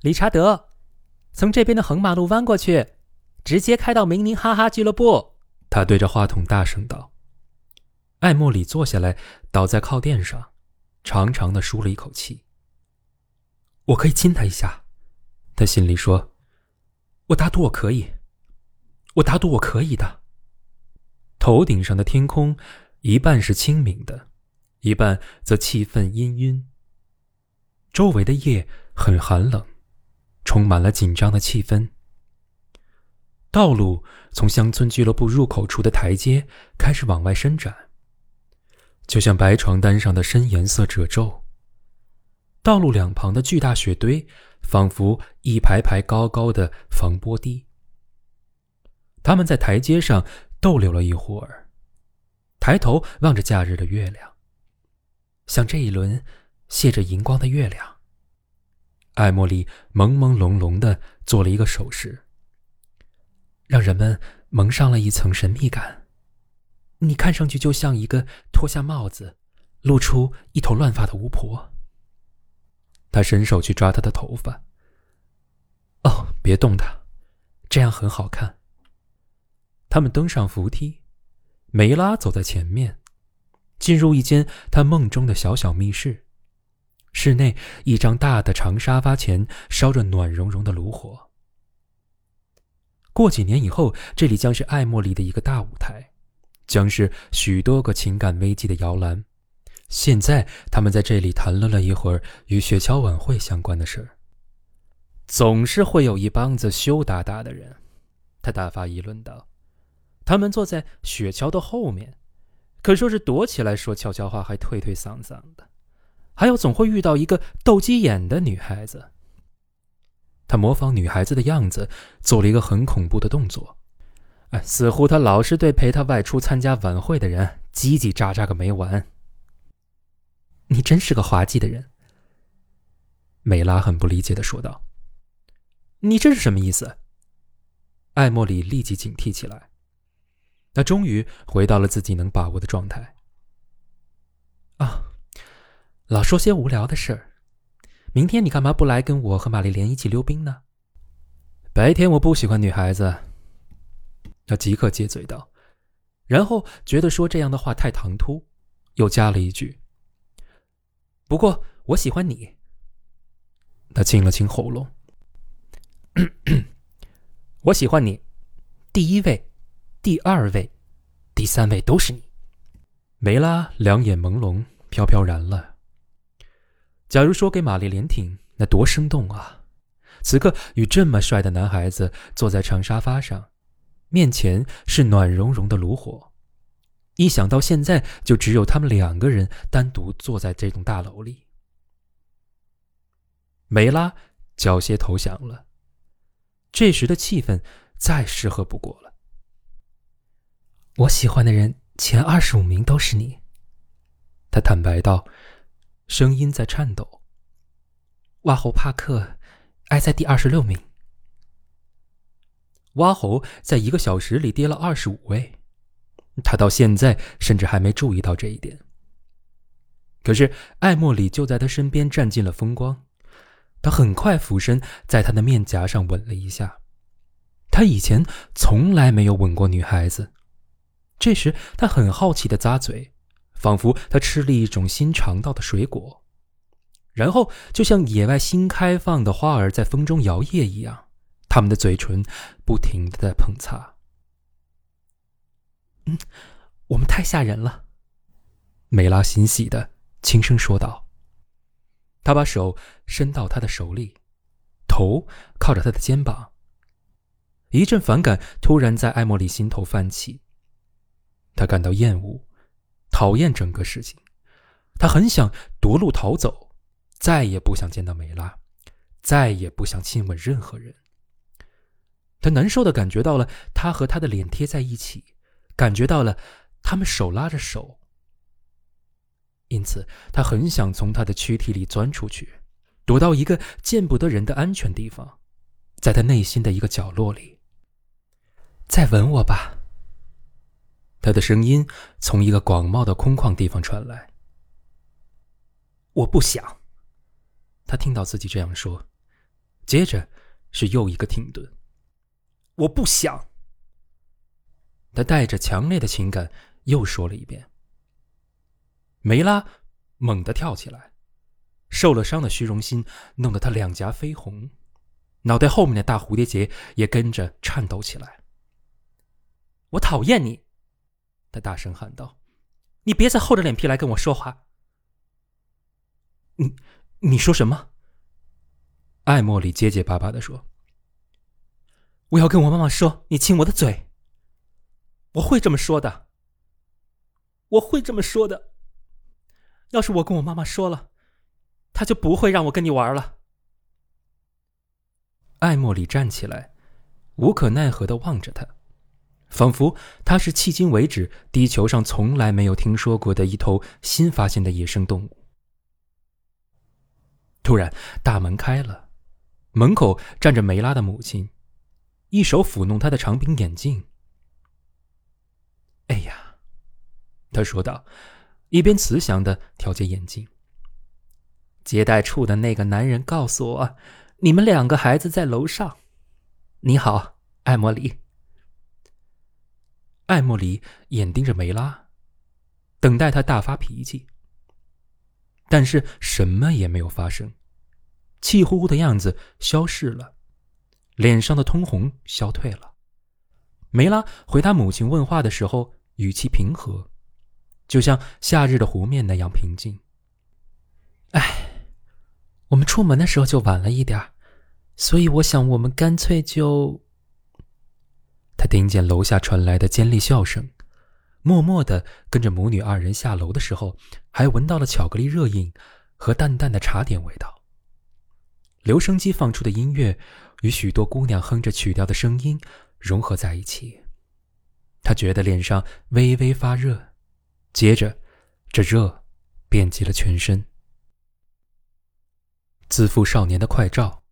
理查德，从这边的横马路弯过去，直接开到明尼哈哈俱乐部。他对着话筒大声道。艾莫里坐下来，倒在靠垫上，长长的舒了一口气。我可以亲他一下，他心里说：“我打赌我可以，我打赌我可以的。”头顶上的天空，一半是清明的，一半则气氛氤氲。周围的夜很寒冷，充满了紧张的气氛。道路从乡村俱乐部入口处的台阶开始往外伸展，就像白床单上的深颜色褶皱。道路两旁的巨大雪堆，仿佛一排排高高的防波堤。他们在台阶上逗留了一会儿，抬头望着假日的月亮，像这一轮泻着荧光的月亮。艾茉莉朦朦胧胧的做了一个手势，让人们蒙上了一层神秘感。你看上去就像一个脱下帽子，露出一头乱发的巫婆。他伸手去抓她的头发。哦，别动他，这样很好看。他们登上扶梯，梅拉走在前面，进入一间他梦中的小小密室。室内一张大的长沙发前烧着暖融融的炉火。过几年以后，这里将是爱茉莉的一个大舞台，将是许多个情感危机的摇篮。现在他们在这里谈论了一会儿与雪橇晚会相关的事儿。总是会有一帮子羞答答的人，他大发议论道：“他们坐在雪橇的后面，可说是躲起来说悄悄话，还推推搡搡的。还有总会遇到一个斗鸡眼的女孩子。他模仿女孩子的样子，做了一个很恐怖的动作，哎，似乎他老是对陪他外出参加晚会的人叽叽喳喳个没完。”你真是个滑稽的人，美拉很不理解的说道。“你这是什么意思？”艾莫里立即警惕起来。他终于回到了自己能把握的状态。啊，老说些无聊的事儿。明天你干嘛不来跟我和玛丽莲一起溜冰呢？白天我不喜欢女孩子。他即刻接嘴道，然后觉得说这样的话太唐突，又加了一句。不过我喜欢你。他清了清喉咙。我喜欢你，第一位、第二位、第三位都是你。梅拉两眼朦胧，飘飘然了。假如说给玛丽莲听，那多生动啊！此刻与这么帅的男孩子坐在长沙发上，面前是暖融融的炉火。一想到现在就只有他们两个人单独坐在这栋大楼里，梅拉缴械投降了。这时的气氛再适合不过了。我喜欢的人前二十五名都是你，他坦白道，声音在颤抖。哇猴帕克挨在第二十六名，哇猴在一个小时里跌了二十五位。他到现在甚至还没注意到这一点。可是艾莫里就在他身边占尽了风光，他很快俯身在他的面颊上吻了一下。他以前从来没有吻过女孩子，这时他很好奇的咂嘴，仿佛他吃了一种新尝到的水果，然后就像野外新开放的花儿在风中摇曳一样，他们的嘴唇不停的在碰擦。嗯，我们太吓人了。”梅拉欣喜的轻声说道。他把手伸到他的手里，头靠着他的肩膀。一阵反感突然在艾莫里心头泛起，他感到厌恶，讨厌整个事情。他很想夺路逃走，再也不想见到梅拉，再也不想亲吻任何人。他难受的感觉到了，他和他的脸贴在一起。感觉到了，他们手拉着手，因此他很想从他的躯体里钻出去，躲到一个见不得人的安全地方，在他内心的一个角落里。再吻我吧。他的声音从一个广袤的空旷地方传来。我不想。他听到自己这样说，接着是又一个停顿。我不想。他带着强烈的情感又说了一遍。梅拉猛地跳起来，受了伤的虚荣心弄得他两颊绯红，脑袋后面的大蝴蝶结也跟着颤抖起来。我讨厌你！他大声喊道：“你别再厚着脸皮来跟我说话。”你，你说什么？艾莫里结结巴巴的说：“我要跟我妈妈说，你亲我的嘴。”我会这么说的。我会这么说的。要是我跟我妈妈说了，她就不会让我跟你玩了。艾莫里站起来，无可奈何的望着他，仿佛他是迄今为止地球上从来没有听说过的一头新发现的野生动物。突然，大门开了，门口站着梅拉的母亲，一手抚弄她的长柄眼镜。哎呀，他说道，一边慈祥的调节眼镜。接待处的那个男人告诉我，你们两个孩子在楼上。你好，艾莫里。艾莫里眼盯着梅拉，等待他大发脾气。但是什么也没有发生，气呼呼的样子消失了，脸上的通红消退了。梅拉回答母亲问话的时候。语气平和，就像夏日的湖面那样平静。哎，我们出门的时候就晚了一点所以我想我们干脆就……他听见楼下传来的尖利笑声，默默的跟着母女二人下楼的时候，还闻到了巧克力热饮和淡淡的茶点味道。留声机放出的音乐与许多姑娘哼着曲调的声音融合在一起。他觉得脸上微微发热，接着，这热遍及了全身。自负少年的快照。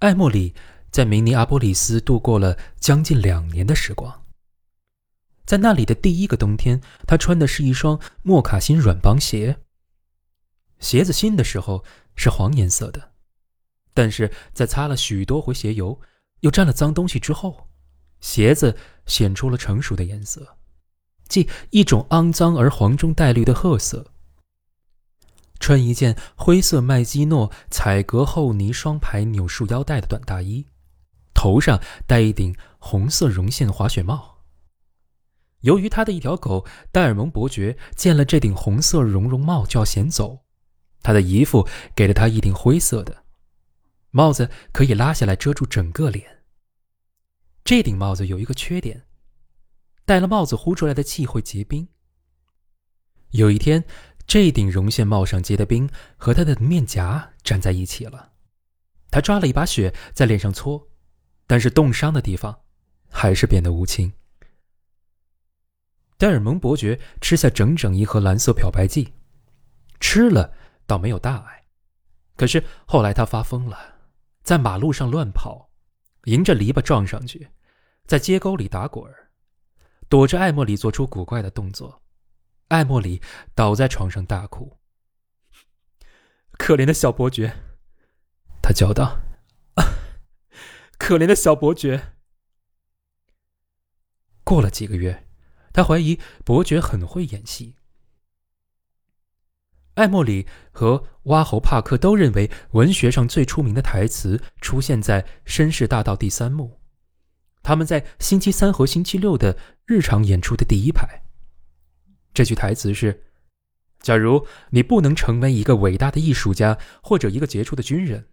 艾莫里在明尼阿波利斯度过了将近两年的时光。在那里的第一个冬天，他穿的是一双莫卡辛软帮鞋。鞋子新的时候是黄颜色的，但是在擦了许多回鞋油，又沾了脏东西之后。鞋子显出了成熟的颜色，即一种肮脏而黄中带绿的褐色。穿一件灰色麦基诺彩格厚呢双排纽束腰带的短大衣，头上戴一顶红色绒线滑雪帽。由于他的一条狗戴尔蒙伯爵见了这顶红色绒绒帽就要衔走，他的姨父给了他一顶灰色的帽子，可以拉下来遮住整个脸。这顶帽子有一个缺点，戴了帽子呼出来的气会结冰。有一天，这顶绒线帽上结的冰和他的面颊粘在一起了。他抓了一把雪在脸上搓，但是冻伤的地方还是变得乌青。戴尔蒙伯爵吃下整整一盒蓝色漂白剂，吃了倒没有大碍，可是后来他发疯了，在马路上乱跑，迎着篱笆撞上去。在街沟里打滚儿，躲着艾莫里做出古怪的动作。艾莫里倒在床上大哭。可怜的小伯爵，他叫道：“可怜的小伯爵。”过了几个月，他怀疑伯爵很会演戏。艾莫里和挖猴帕克都认为，文学上最出名的台词出现在《绅士大道》第三幕。他们在星期三和星期六的日常演出的第一排。这句台词是：“假如你不能成为一个伟大的艺术家或者一个杰出的军人，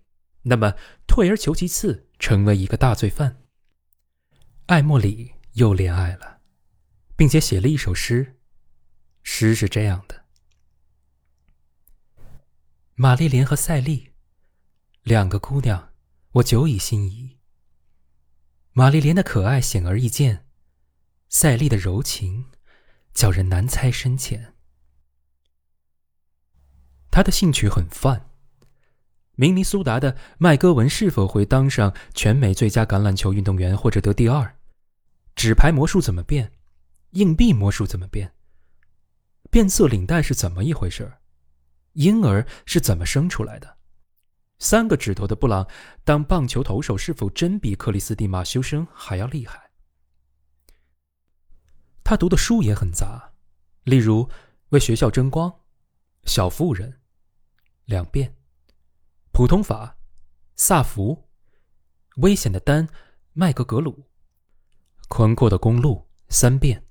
那么退而求其次，成为一个大罪犯。”艾默里又恋爱了，并且写了一首诗。诗是这样的：“玛丽莲和赛丽，两个姑娘，我久已心仪。”玛丽莲的可爱显而易见，赛丽的柔情叫人难猜深浅。他的兴趣很泛，明尼苏达的麦戈文是否会当上全美最佳橄榄球运动员或者得第二？纸牌魔术怎么变？硬币魔术怎么变？变色领带是怎么一回事？婴儿是怎么生出来的？三个指头的布朗当棒球投手是否真比克里斯蒂马修生还要厉害？他读的书也很杂，例如为学校争光、小妇人、两遍、普通法、萨福、危险的丹麦格格鲁、宽阔的公路三遍、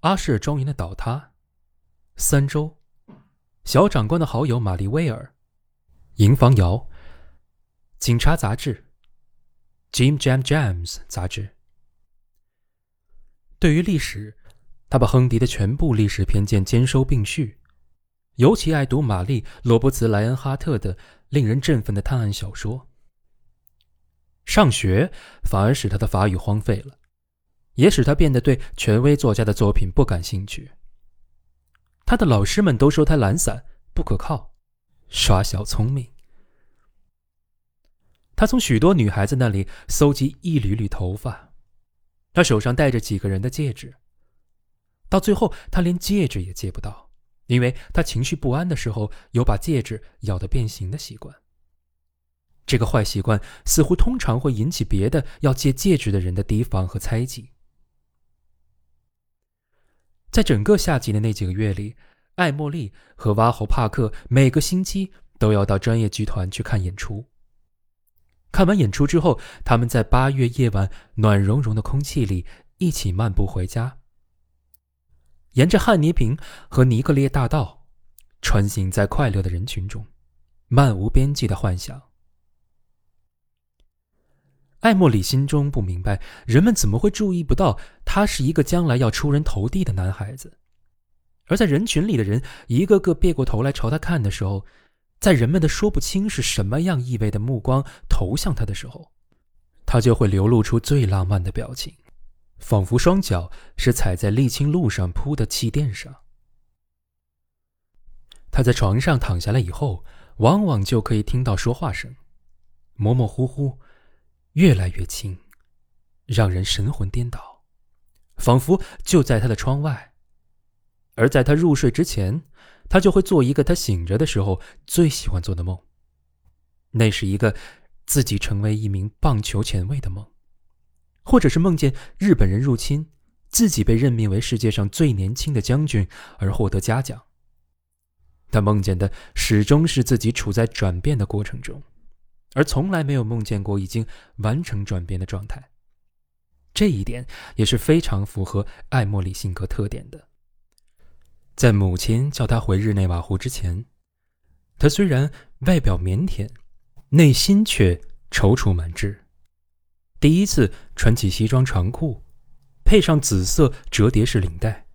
阿舍庄园的倒塌、三周、小长官的好友玛丽威尔、营房谣、警察杂志、Jim Jam Jams 杂志。对于历史，他把亨迪的全部历史偏见兼收并蓄，尤其爱读玛丽·罗伯茨·莱恩哈特的令人振奋的探案小说。上学反而使他的法语荒废了，也使他变得对权威作家的作品不感兴趣。他的老师们都说他懒散、不可靠、耍小聪明。他从许多女孩子那里搜集一缕缕头发。他手上戴着几个人的戒指，到最后他连戒指也戒不到，因为他情绪不安的时候有把戒指咬得变形的习惯。这个坏习惯似乎通常会引起别的要戒戒指的人的提防和猜忌。在整个夏季的那几个月里，艾茉莉和瓦侯帕克每个星期都要到专业剧团去看演出。看完演出之后，他们在八月夜晚暖融融的空气里一起漫步回家，沿着汉尼平和尼格列大道，穿行在快乐的人群中，漫无边际的幻想。艾莫里心中不明白，人们怎么会注意不到他是一个将来要出人头地的男孩子，而在人群里的人一个个别过头来朝他看的时候。在人们的说不清是什么样意味的目光投向他的时候，他就会流露出最浪漫的表情，仿佛双脚是踩在沥青路上铺的气垫上。他在床上躺下来以后，往往就可以听到说话声，模模糊糊，越来越轻，让人神魂颠倒，仿佛就在他的窗外。而在他入睡之前。他就会做一个他醒着的时候最喜欢做的梦，那是一个自己成为一名棒球前卫的梦，或者是梦见日本人入侵，自己被任命为世界上最年轻的将军而获得嘉奖。他梦见的始终是自己处在转变的过程中，而从来没有梦见过已经完成转变的状态。这一点也是非常符合艾莫里性格特点的。在母亲叫他回日内瓦湖之前，他虽然外表腼腆，内心却踌躇满志。第一次穿起西装长裤，配上紫色折叠式领带，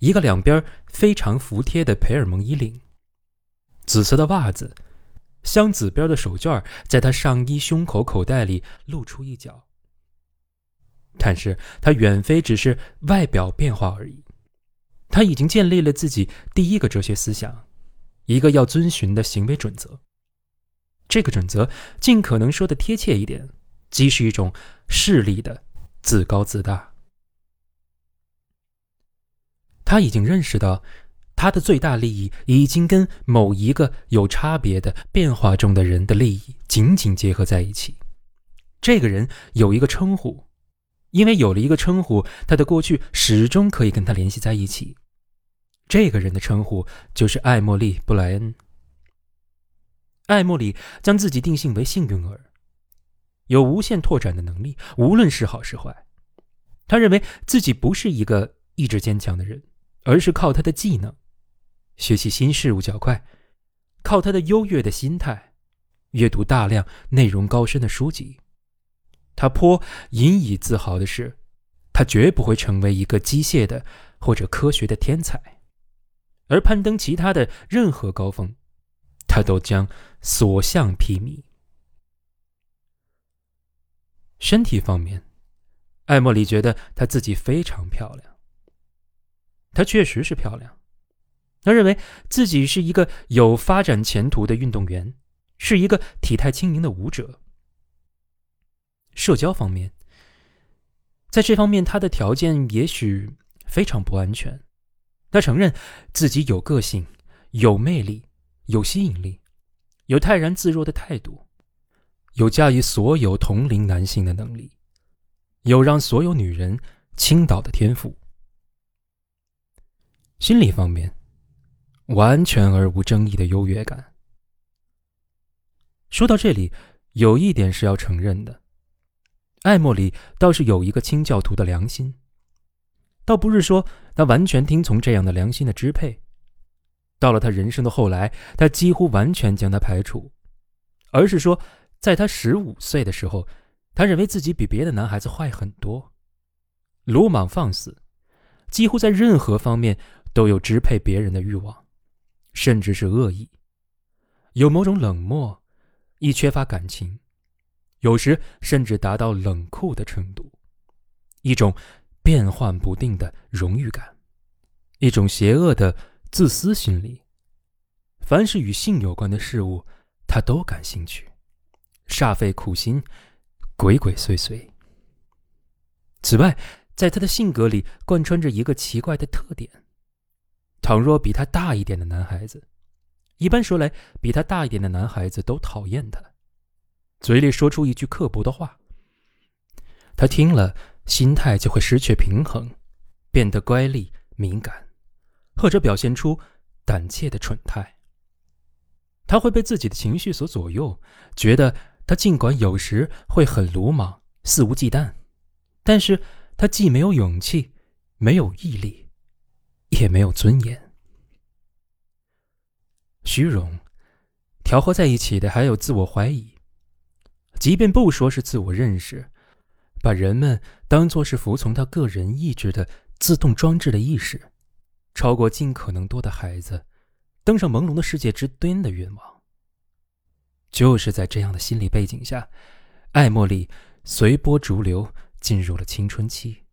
一个两边非常服帖的培尔蒙衣领，紫色的袜子，镶紫边的手绢在他上衣胸口口袋里露出一角。但是，他远非只是外表变化而已。他已经建立了自己第一个哲学思想，一个要遵循的行为准则。这个准则尽可能说的贴切一点，即是一种势力的自高自大。他已经认识到，他的最大利益已经跟某一个有差别的变化中的人的利益紧紧结合在一起。这个人有一个称呼。因为有了一个称呼，他的过去始终可以跟他联系在一起。这个人的称呼就是艾莫莉·布莱恩。艾莫莉将自己定性为幸运儿，有无限拓展的能力，无论是好是坏。他认为自己不是一个意志坚强的人，而是靠他的技能，学习新事物较快，靠他的优越的心态，阅读大量内容高深的书籍。他颇引以自豪的是，他绝不会成为一个机械的或者科学的天才，而攀登其他的任何高峰，他都将所向披靡。身体方面，艾莫里觉得她自己非常漂亮。她确实是漂亮，他认为自己是一个有发展前途的运动员，是一个体态轻盈的舞者。社交方面，在这方面，他的条件也许非常不安全。他承认自己有个性、有魅力、有吸引力，有泰然自若的态度，有驾驭所有同龄男性的能力，有让所有女人倾倒的天赋。心理方面，完全而无争议的优越感。说到这里，有一点是要承认的：艾莫里倒是有一个清教徒的良心，倒不是说他完全听从这样的良心的支配。到了他人生的后来，他几乎完全将他排除，而是说，在他十五岁的时候，他认为自己比别的男孩子坏很多，鲁莽放肆，几乎在任何方面都有支配别人的欲望，甚至是恶意，有某种冷漠，亦缺乏感情，有时甚至达到冷酷的程度，一种变幻不定的荣誉感，一种邪恶的。自私心理，凡是与性有关的事物，他都感兴趣，煞费苦心，鬼鬼祟祟。此外，在他的性格里贯穿着一个奇怪的特点：倘若比他大一点的男孩子，一般说来，比他大一点的男孩子都讨厌他，嘴里说出一句刻薄的话，他听了，心态就会失去平衡，变得乖戾敏感。或者表现出胆怯的蠢态，他会被自己的情绪所左右，觉得他尽管有时会很鲁莽、肆无忌惮，但是他既没有勇气，没有毅力，也没有尊严。虚荣调和在一起的还有自我怀疑，即便不说是自我认识，把人们当作是服从他个人意志的自动装置的意识。超过尽可能多的孩子，登上朦胧的世界之巅的愿望。就是在这样的心理背景下，艾茉莉随波逐流进入了青春期。